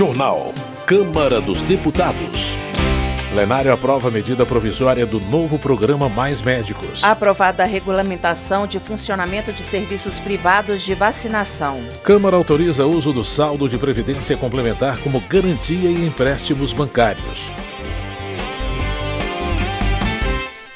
Jornal. Câmara dos Deputados. Plenário aprova a medida provisória do novo programa Mais Médicos. Aprovada a regulamentação de funcionamento de serviços privados de vacinação. Câmara autoriza o uso do saldo de previdência complementar como garantia em empréstimos bancários.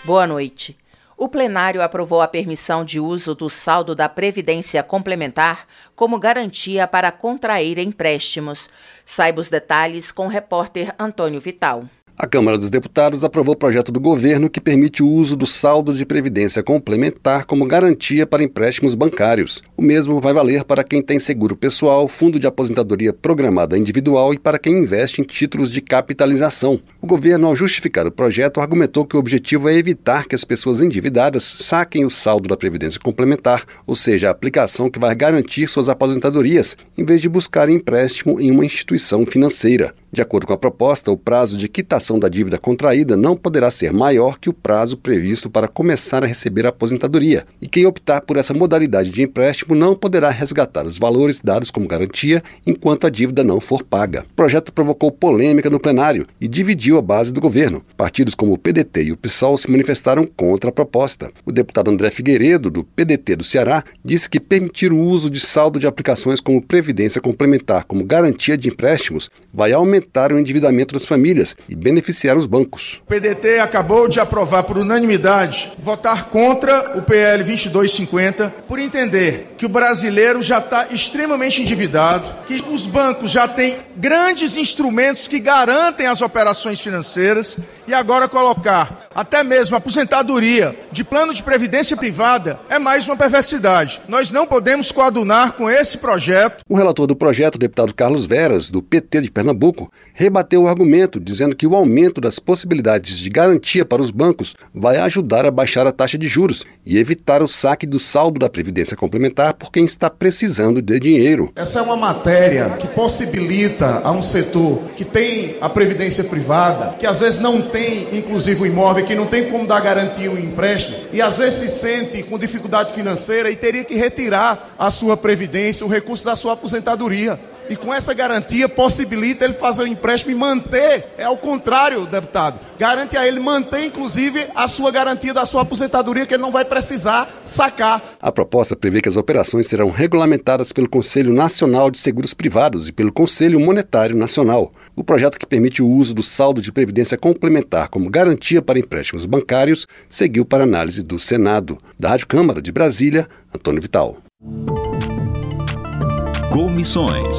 Boa noite. O plenário aprovou a permissão de uso do saldo da Previdência Complementar como garantia para contrair empréstimos. Saiba os detalhes com o repórter Antônio Vital. A Câmara dos Deputados aprovou o projeto do governo que permite o uso do saldo de previdência complementar como garantia para empréstimos bancários. O mesmo vai valer para quem tem seguro pessoal, fundo de aposentadoria programada individual e para quem investe em títulos de capitalização. O governo, ao justificar o projeto, argumentou que o objetivo é evitar que as pessoas endividadas saquem o saldo da previdência complementar, ou seja, a aplicação que vai garantir suas aposentadorias, em vez de buscar empréstimo em uma instituição financeira. De acordo com a proposta, o prazo de quitação da dívida contraída não poderá ser maior que o prazo previsto para começar a receber a aposentadoria, e quem optar por essa modalidade de empréstimo não poderá resgatar os valores dados como garantia enquanto a dívida não for paga. O projeto provocou polêmica no plenário e dividiu a base do governo. Partidos como o PDT e o PSOL se manifestaram contra a proposta. O deputado André Figueiredo, do PDT do Ceará, disse que permitir o uso de saldo de aplicações como previdência complementar como garantia de empréstimos vai aumentar aumentar o endividamento das famílias e beneficiar os bancos. O PDT acabou de aprovar por unanimidade votar contra o PL 2250 por entender que o brasileiro já está extremamente endividado, que os bancos já têm grandes instrumentos que garantem as operações financeiras e agora colocar até mesmo a aposentadoria de plano de previdência privada é mais uma perversidade. Nós não podemos coadunar com esse projeto. O relator do projeto, o deputado Carlos Veras, do PT de Pernambuco, rebateu o argumento, dizendo que o aumento das possibilidades de garantia para os bancos vai ajudar a baixar a taxa de juros e evitar o saque do saldo da Previdência Complementar por quem está precisando de dinheiro. Essa é uma matéria que possibilita a um setor que tem a previdência privada, que às vezes não tem, inclusive, o imóvel, que não tem como dar garantia o empréstimo, e às vezes se sente com dificuldade financeira e teria que retirar a sua previdência, o recurso da sua aposentadoria. E com essa garantia possibilita ele fazer o empréstimo e manter, é ao contrário, deputado. Garante a ele manter, inclusive, a sua garantia da sua aposentadoria, que ele não vai precisar sacar. A proposta prevê que as operações serão regulamentadas pelo Conselho Nacional de Seguros Privados e pelo Conselho Monetário Nacional. O projeto que permite o uso do saldo de previdência complementar como garantia para empréstimos bancários seguiu para análise do Senado. Da Rádio Câmara de Brasília, Antônio Vital. Comissões.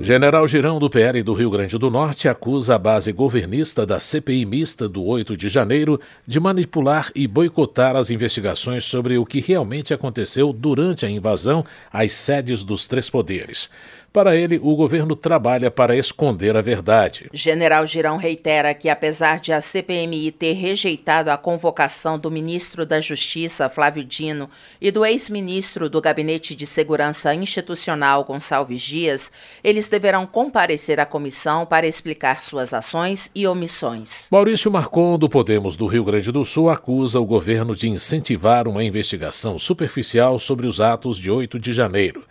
General Girão do PL do Rio Grande do Norte acusa a base governista da CPI mista do 8 de janeiro de manipular e boicotar as investigações sobre o que realmente aconteceu durante a invasão às sedes dos três poderes. Para ele, o governo trabalha para esconder a verdade. General Girão reitera que, apesar de a CPMI ter rejeitado a convocação do ministro da Justiça, Flávio Dino, e do ex-ministro do Gabinete de Segurança Institucional, Gonçalves Dias, eles deverão comparecer à comissão para explicar suas ações e omissões. Maurício Marcon, do Podemos do Rio Grande do Sul, acusa o governo de incentivar uma investigação superficial sobre os atos de 8 de janeiro.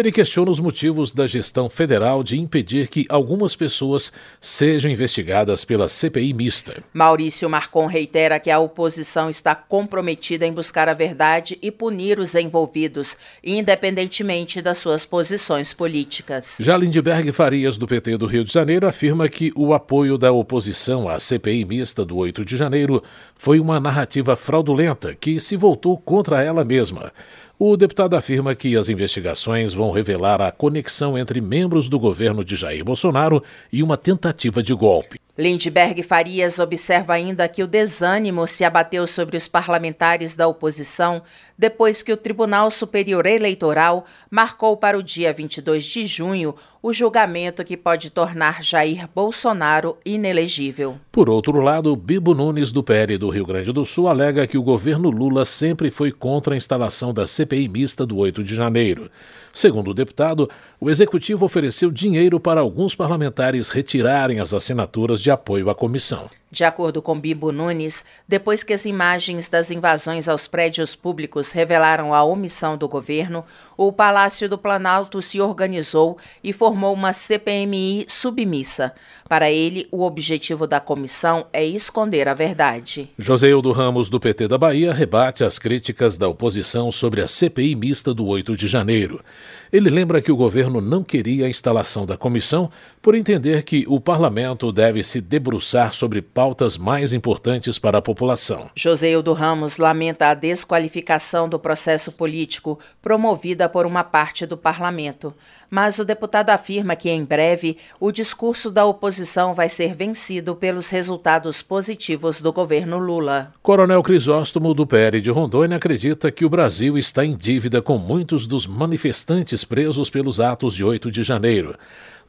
Ele questiona os motivos da gestão federal de impedir que algumas pessoas sejam investigadas pela CPI mista. Maurício Marcon reitera que a oposição está comprometida em buscar a verdade e punir os envolvidos, independentemente das suas posições políticas. Já Lindbergh Farias, do PT do Rio de Janeiro, afirma que o apoio da oposição à CPI mista do 8 de janeiro foi uma narrativa fraudulenta que se voltou contra ela mesma. O deputado afirma que as investigações vão revelar a conexão entre membros do governo de Jair Bolsonaro e uma tentativa de golpe. Lindbergh Farias observa ainda que o desânimo se abateu sobre os parlamentares da oposição depois que o Tribunal Superior Eleitoral marcou para o dia 22 de junho o julgamento que pode tornar Jair Bolsonaro inelegível. Por outro lado, Bibo Nunes, do PL do Rio Grande do Sul, alega que o governo Lula sempre foi contra a instalação da CPI mista do 8 de janeiro. Segundo o deputado, o executivo ofereceu dinheiro para alguns parlamentares retirarem as assinaturas de apoio à comissão. De acordo com Bibo Nunes, depois que as imagens das invasões aos prédios públicos revelaram a omissão do governo, o Palácio do Planalto se organizou e formou uma CPMI submissa. Para ele, o objetivo da comissão é esconder a verdade. Joseildo Ramos, do PT da Bahia, rebate as críticas da oposição sobre a CPI mista do 8 de janeiro. Ele lembra que o governo não queria a instalação da comissão por entender que o parlamento deve se debruçar sobre pautas mais importantes para a população. Joseildo Ramos lamenta a desqualificação do processo político promovida por uma parte do parlamento mas o deputado afirma que, em breve, o discurso da oposição vai ser vencido pelos resultados positivos do governo Lula. Coronel Crisóstomo, do PL de Rondônia, acredita que o Brasil está em dívida com muitos dos manifestantes presos pelos atos de 8 de janeiro.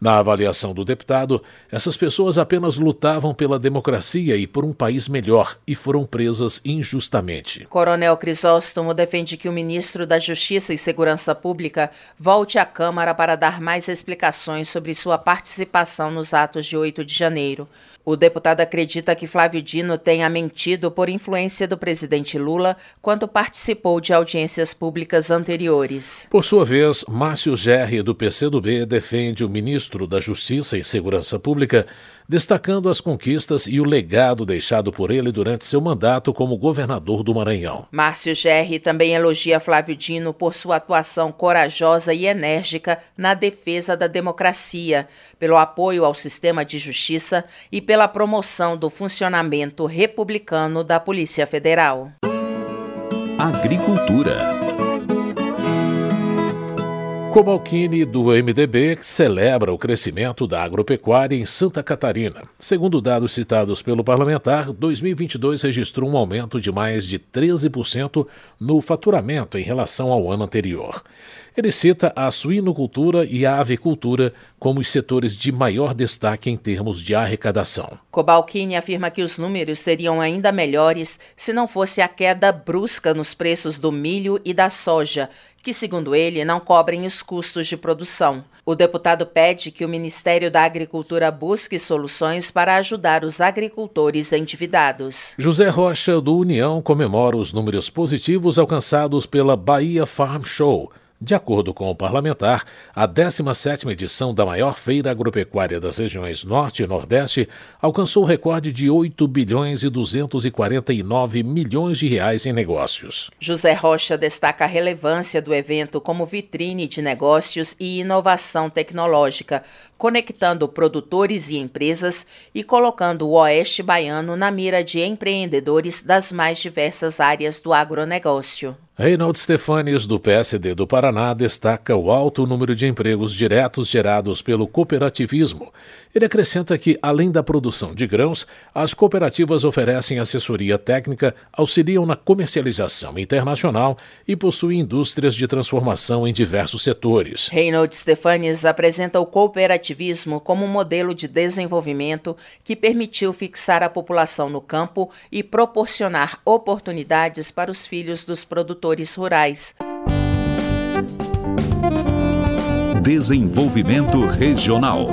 Na avaliação do deputado, essas pessoas apenas lutavam pela democracia e por um país melhor e foram presas injustamente. Coronel Crisóstomo defende que o ministro da Justiça e Segurança Pública volte à Câmara para dar mais explicações sobre sua participação nos atos de 8 de janeiro. O deputado acredita que Flávio Dino tenha mentido por influência do presidente Lula quando participou de audiências públicas anteriores. Por sua vez, Márcio Gerri, do PCdoB, defende o ministro da Justiça e Segurança Pública destacando as conquistas e o legado deixado por ele durante seu mandato como governador do Maranhão. Márcio Gerri também elogia Flávio Dino por sua atuação corajosa e enérgica na defesa da democracia, pelo apoio ao sistema de justiça e pela promoção do funcionamento republicano da Polícia Federal. Agricultura Cobalcini, do MDB, celebra o crescimento da agropecuária em Santa Catarina. Segundo dados citados pelo parlamentar, 2022 registrou um aumento de mais de 13% no faturamento em relação ao ano anterior. Ele cita a suinocultura e a avicultura como os setores de maior destaque em termos de arrecadação. Cobalcini afirma que os números seriam ainda melhores se não fosse a queda brusca nos preços do milho e da soja, que, segundo ele, não cobrem os custos de produção. O deputado pede que o Ministério da Agricultura busque soluções para ajudar os agricultores endividados. José Rocha, do União, comemora os números positivos alcançados pela Bahia Farm Show de acordo com o parlamentar, a 17ª edição da maior feira agropecuária das regiões Norte e Nordeste alcançou o recorde de 8 bilhões e 249 milhões de reais em negócios. José Rocha destaca a relevância do evento como vitrine de negócios e inovação tecnológica, conectando produtores e empresas e colocando o Oeste Baiano na mira de empreendedores das mais diversas áreas do agronegócio. Reinaldo Stefanes, do PSD do Paraná, destaca o alto número de empregos diretos gerados pelo cooperativismo. Ele acrescenta que, além da produção de grãos, as cooperativas oferecem assessoria técnica, auxiliam na comercialização internacional e possuem indústrias de transformação em diversos setores. Reinaldo Stefanes apresenta o cooperativismo como um modelo de desenvolvimento que permitiu fixar a população no campo e proporcionar oportunidades para os filhos dos produtores produtores rurais. Desenvolvimento Regional.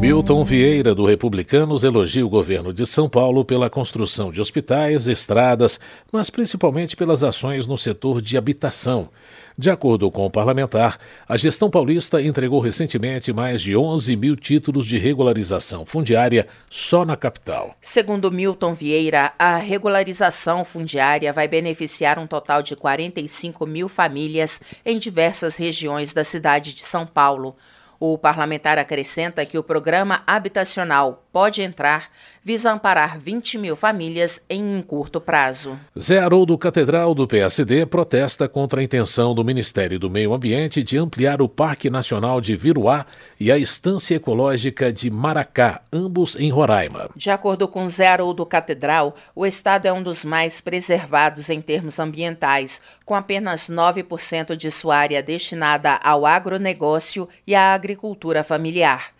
Milton Vieira, do Republicanos, elogia o governo de São Paulo pela construção de hospitais, estradas, mas principalmente pelas ações no setor de habitação. De acordo com o parlamentar, a gestão paulista entregou recentemente mais de 11 mil títulos de regularização fundiária só na capital. Segundo Milton Vieira, a regularização fundiária vai beneficiar um total de 45 mil famílias em diversas regiões da cidade de São Paulo. O parlamentar acrescenta que o programa habitacional Pode Entrar visa amparar 20 mil famílias em um curto prazo. Zé Haroldo Catedral, do PSD, protesta contra a intenção do Ministério do Meio Ambiente de ampliar o Parque Nacional de Viruá e a Estância Ecológica de Maracá, ambos em Roraima. De acordo com Zé Haroldo Catedral, o estado é um dos mais preservados em termos ambientais, com apenas 9% de sua área destinada ao agronegócio e à agricultura familiar.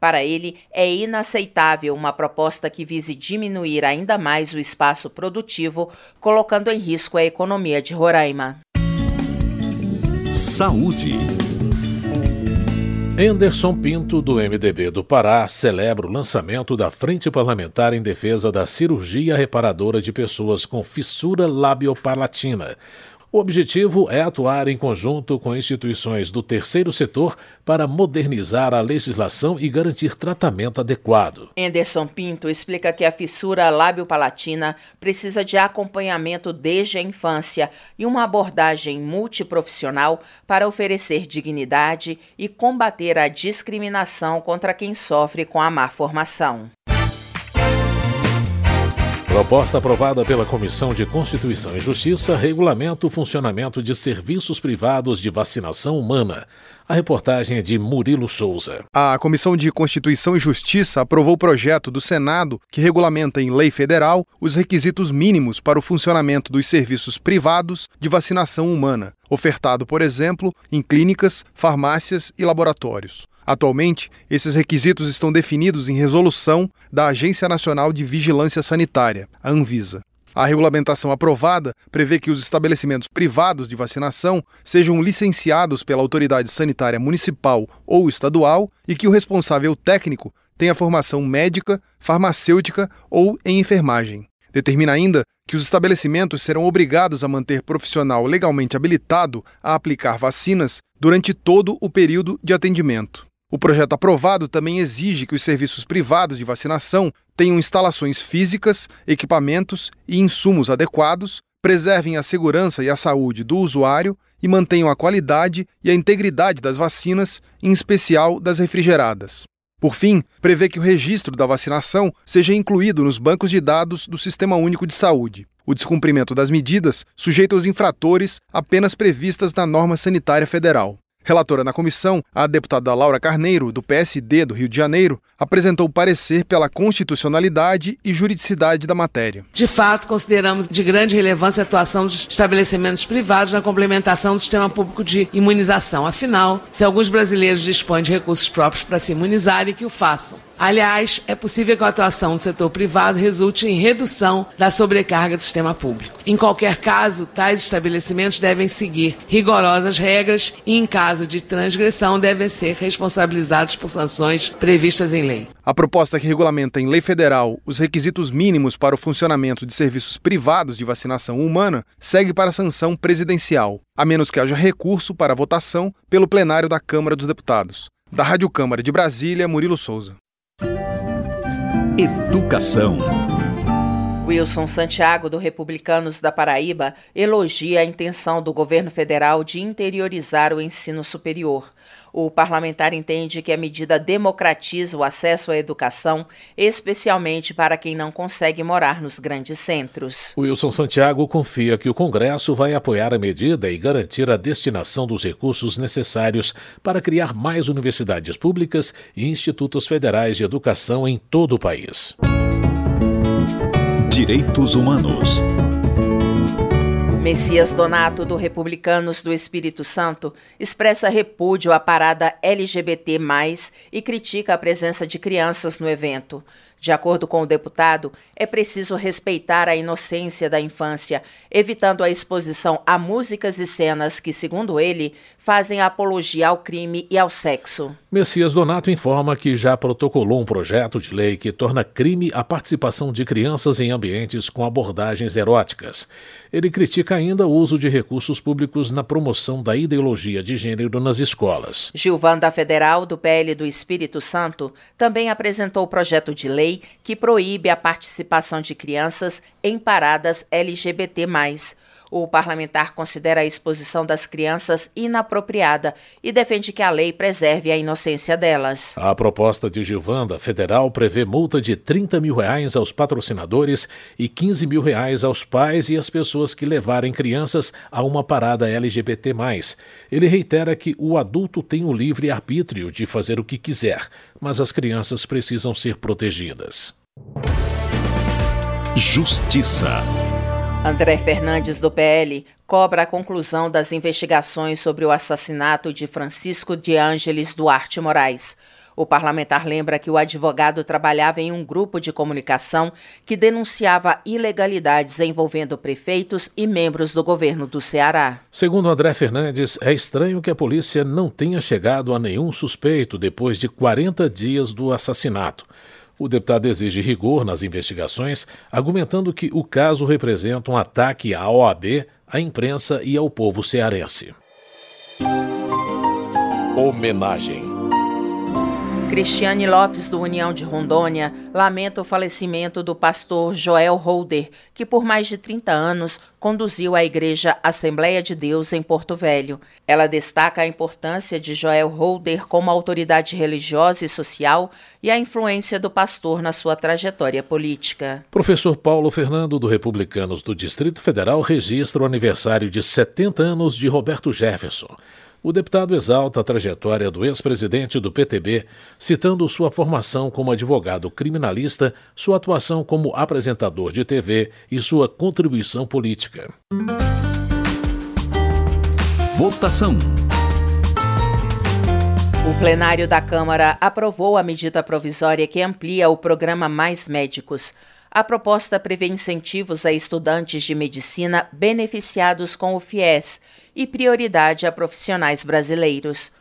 Para ele, é inaceitável uma proposta que vise diminuir ainda mais o espaço produtivo, colocando em risco a economia de Roraima. Saúde. Anderson Pinto, do MDB do Pará, celebra o lançamento da Frente Parlamentar em Defesa da Cirurgia Reparadora de Pessoas com Fissura Labiopalatina. O objetivo é atuar em conjunto com instituições do terceiro setor para modernizar a legislação e garantir tratamento adequado. Anderson Pinto explica que a fissura lábio-palatina precisa de acompanhamento desde a infância e uma abordagem multiprofissional para oferecer dignidade e combater a discriminação contra quem sofre com a má formação. Proposta aprovada pela Comissão de Constituição e Justiça regulamenta o funcionamento de serviços privados de vacinação humana. A reportagem é de Murilo Souza. A Comissão de Constituição e Justiça aprovou o projeto do Senado que regulamenta em lei federal os requisitos mínimos para o funcionamento dos serviços privados de vacinação humana, ofertado, por exemplo, em clínicas, farmácias e laboratórios. Atualmente, esses requisitos estão definidos em resolução da Agência Nacional de Vigilância Sanitária, a Anvisa. A regulamentação aprovada prevê que os estabelecimentos privados de vacinação sejam licenciados pela autoridade sanitária municipal ou estadual e que o responsável técnico tenha formação médica, farmacêutica ou em enfermagem. Determina ainda que os estabelecimentos serão obrigados a manter profissional legalmente habilitado a aplicar vacinas durante todo o período de atendimento. O projeto aprovado também exige que os serviços privados de vacinação tenham instalações físicas, equipamentos e insumos adequados, preservem a segurança e a saúde do usuário e mantenham a qualidade e a integridade das vacinas, em especial das refrigeradas. Por fim, prevê que o registro da vacinação seja incluído nos bancos de dados do Sistema Único de Saúde. O descumprimento das medidas sujeita os infratores apenas previstas na norma sanitária federal. Relatora na comissão, a deputada Laura Carneiro, do PSD do Rio de Janeiro, apresentou parecer pela constitucionalidade e juridicidade da matéria. De fato, consideramos de grande relevância a atuação dos estabelecimentos privados na complementação do sistema público de imunização. Afinal, se alguns brasileiros dispõem de recursos próprios para se imunizarem, que o façam. Aliás, é possível que a atuação do setor privado resulte em redução da sobrecarga do sistema público. Em qualquer caso, tais estabelecimentos devem seguir rigorosas regras e, em caso de transgressão, devem ser responsabilizados por sanções previstas em lei. A proposta que regulamenta em lei federal os requisitos mínimos para o funcionamento de serviços privados de vacinação humana segue para a sanção presidencial, a menos que haja recurso para votação pelo plenário da Câmara dos Deputados. Da Rádio Câmara de Brasília, Murilo Souza. Educação. Wilson Santiago, do Republicanos da Paraíba, elogia a intenção do governo federal de interiorizar o ensino superior. O parlamentar entende que a medida democratiza o acesso à educação, especialmente para quem não consegue morar nos grandes centros. Wilson Santiago confia que o Congresso vai apoiar a medida e garantir a destinação dos recursos necessários para criar mais universidades públicas e institutos federais de educação em todo o país. Direitos Humanos. Messias Donato, do Republicanos do Espírito Santo, expressa repúdio à parada LGBT, e critica a presença de crianças no evento. De acordo com o deputado, é preciso respeitar a inocência da infância, evitando a exposição a músicas e cenas que, segundo ele, fazem apologia ao crime e ao sexo. Messias Donato informa que já protocolou um projeto de lei que torna crime a participação de crianças em ambientes com abordagens eróticas. Ele critica ainda o uso de recursos públicos na promoção da ideologia de gênero nas escolas. Gilvanda Federal, do PL do Espírito Santo, também apresentou o projeto de lei que proíbe a participação de crianças em paradas LGBT. O parlamentar considera a exposição das crianças inapropriada e defende que a lei preserve a inocência delas. A proposta de Gilvanda Federal prevê multa de 30 mil reais aos patrocinadores e 15 mil reais aos pais e às pessoas que levarem crianças a uma parada LGBT. Ele reitera que o adulto tem o livre arbítrio de fazer o que quiser, mas as crianças precisam ser protegidas. Justiça. André Fernandes, do PL, cobra a conclusão das investigações sobre o assassinato de Francisco de Ângeles Duarte Moraes. O parlamentar lembra que o advogado trabalhava em um grupo de comunicação que denunciava ilegalidades envolvendo prefeitos e membros do governo do Ceará. Segundo André Fernandes, é estranho que a polícia não tenha chegado a nenhum suspeito depois de 40 dias do assassinato. O deputado exige rigor nas investigações, argumentando que o caso representa um ataque à OAB, à imprensa e ao povo cearense. Homenagem Cristiane Lopes, do União de Rondônia, lamenta o falecimento do pastor Joel Holder, que por mais de 30 anos conduziu a Igreja Assembleia de Deus em Porto Velho. Ela destaca a importância de Joel Holder como autoridade religiosa e social e a influência do pastor na sua trajetória política. Professor Paulo Fernando, do Republicanos do Distrito Federal, registra o aniversário de 70 anos de Roberto Jefferson. O deputado exalta a trajetória do ex-presidente do PTB, citando sua formação como advogado criminalista, sua atuação como apresentador de TV e sua contribuição política. Votação. O plenário da Câmara aprovou a medida provisória que amplia o programa Mais Médicos. A proposta prevê incentivos a estudantes de medicina beneficiados com o FIES e prioridade a profissionais brasileiros.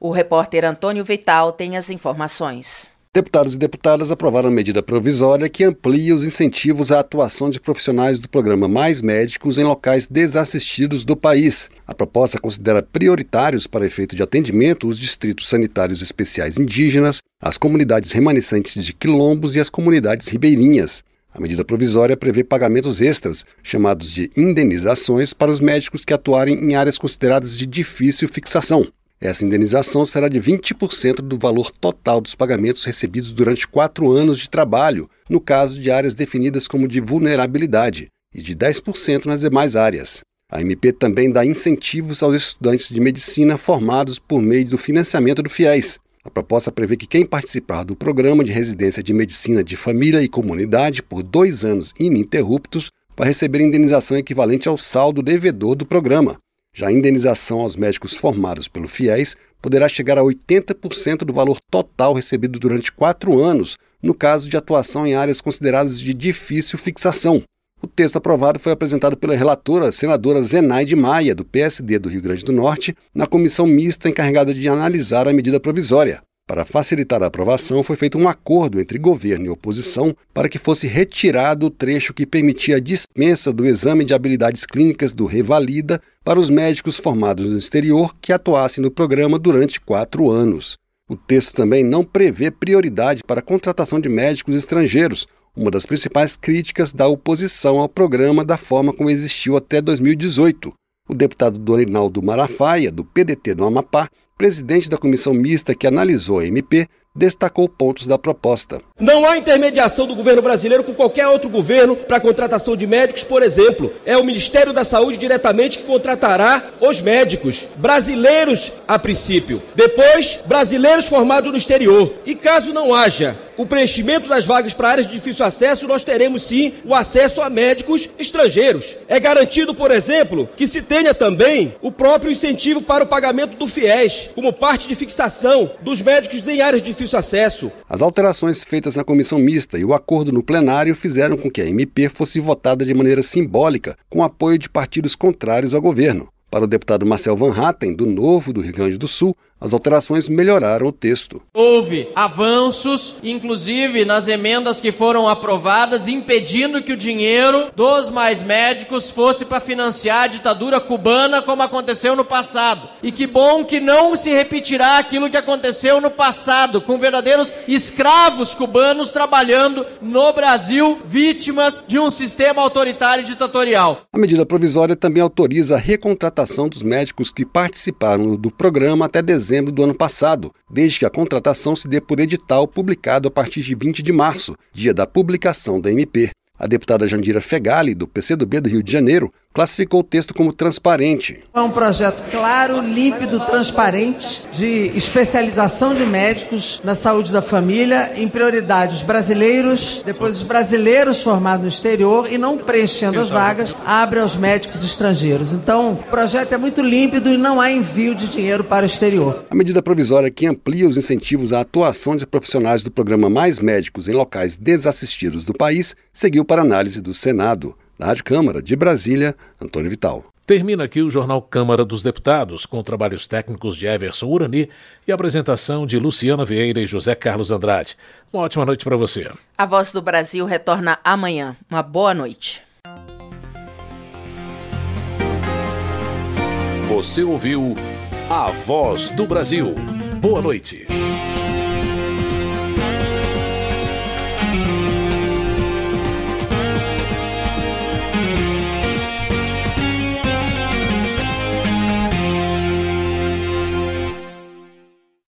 O repórter Antônio Vital tem as informações. Deputados e deputadas aprovaram medida provisória que amplia os incentivos à atuação de profissionais do programa Mais Médicos em locais desassistidos do país. A proposta considera prioritários para efeito de atendimento os distritos sanitários especiais indígenas, as comunidades remanescentes de quilombos e as comunidades ribeirinhas. A medida provisória prevê pagamentos extras, chamados de indenizações, para os médicos que atuarem em áreas consideradas de difícil fixação. Essa indenização será de 20% do valor total dos pagamentos recebidos durante quatro anos de trabalho, no caso de áreas definidas como de vulnerabilidade, e de 10% nas demais áreas. A MP também dá incentivos aos estudantes de medicina formados por meio do financiamento do FIES, a proposta prevê que quem participar do programa de residência de medicina de família e comunidade por dois anos ininterruptos vai receber indenização equivalente ao saldo devedor do programa. Já a indenização aos médicos formados pelo FIES poderá chegar a 80% do valor total recebido durante quatro anos, no caso de atuação em áreas consideradas de difícil fixação. O texto aprovado foi apresentado pela relatora, senadora Zenaide Maia, do PSD do Rio Grande do Norte, na comissão mista encarregada de analisar a medida provisória. Para facilitar a aprovação, foi feito um acordo entre governo e oposição para que fosse retirado o trecho que permitia a dispensa do exame de habilidades clínicas do Revalida para os médicos formados no exterior que atuassem no programa durante quatro anos. O texto também não prevê prioridade para a contratação de médicos estrangeiros, uma das principais críticas da oposição ao programa da forma como existiu até 2018. O deputado Dorinaldo Malafaia, do PDT do Amapá, presidente da comissão mista que analisou a MP, destacou pontos da proposta. Não há intermediação do governo brasileiro com qualquer outro governo para a contratação de médicos, por exemplo. É o Ministério da Saúde diretamente que contratará os médicos brasileiros a princípio. Depois, brasileiros formados no exterior. E caso não haja o preenchimento das vagas para áreas de difícil acesso, nós teremos sim o acesso a médicos estrangeiros. É garantido, por exemplo, que se tenha também o próprio incentivo para o pagamento do FIES, como parte de fixação dos médicos em áreas de difícil acesso. As alterações feitas na comissão mista e o acordo no plenário fizeram com que a MP fosse votada de maneira simbólica, com apoio de partidos contrários ao governo. Para o deputado Marcel Van Hatten, do Novo do Rio Grande do Sul, as alterações melhoraram o texto. Houve avanços, inclusive nas emendas que foram aprovadas, impedindo que o dinheiro dos mais médicos fosse para financiar a ditadura cubana, como aconteceu no passado. E que bom que não se repetirá aquilo que aconteceu no passado, com verdadeiros escravos cubanos trabalhando no Brasil, vítimas de um sistema autoritário e ditatorial. A medida provisória também autoriza a recontratação dos médicos que participaram do programa até dezembro dezembro do ano passado, desde que a contratação se dê por edital publicado a partir de 20 de março, dia da publicação da MP. A deputada Jandira Fegali, do PCdoB do Rio de Janeiro, classificou o texto como transparente. É um projeto claro, límpido, transparente, de especialização de médicos na saúde da família, em prioridades brasileiros, depois os brasileiros formados no exterior e não preenchendo as vagas, abre aos médicos estrangeiros. Então, o projeto é muito límpido e não há envio de dinheiro para o exterior. A medida provisória que amplia os incentivos à atuação de profissionais do programa Mais Médicos em locais desassistidos do país seguiu para análise do Senado. Da Rádio Câmara de Brasília, Antônio Vital. Termina aqui o Jornal Câmara dos Deputados, com trabalhos técnicos de Everson Urani e apresentação de Luciana Vieira e José Carlos Andrade. Uma ótima noite para você. A Voz do Brasil retorna amanhã. Uma boa noite. Você ouviu A Voz do Brasil. Boa noite.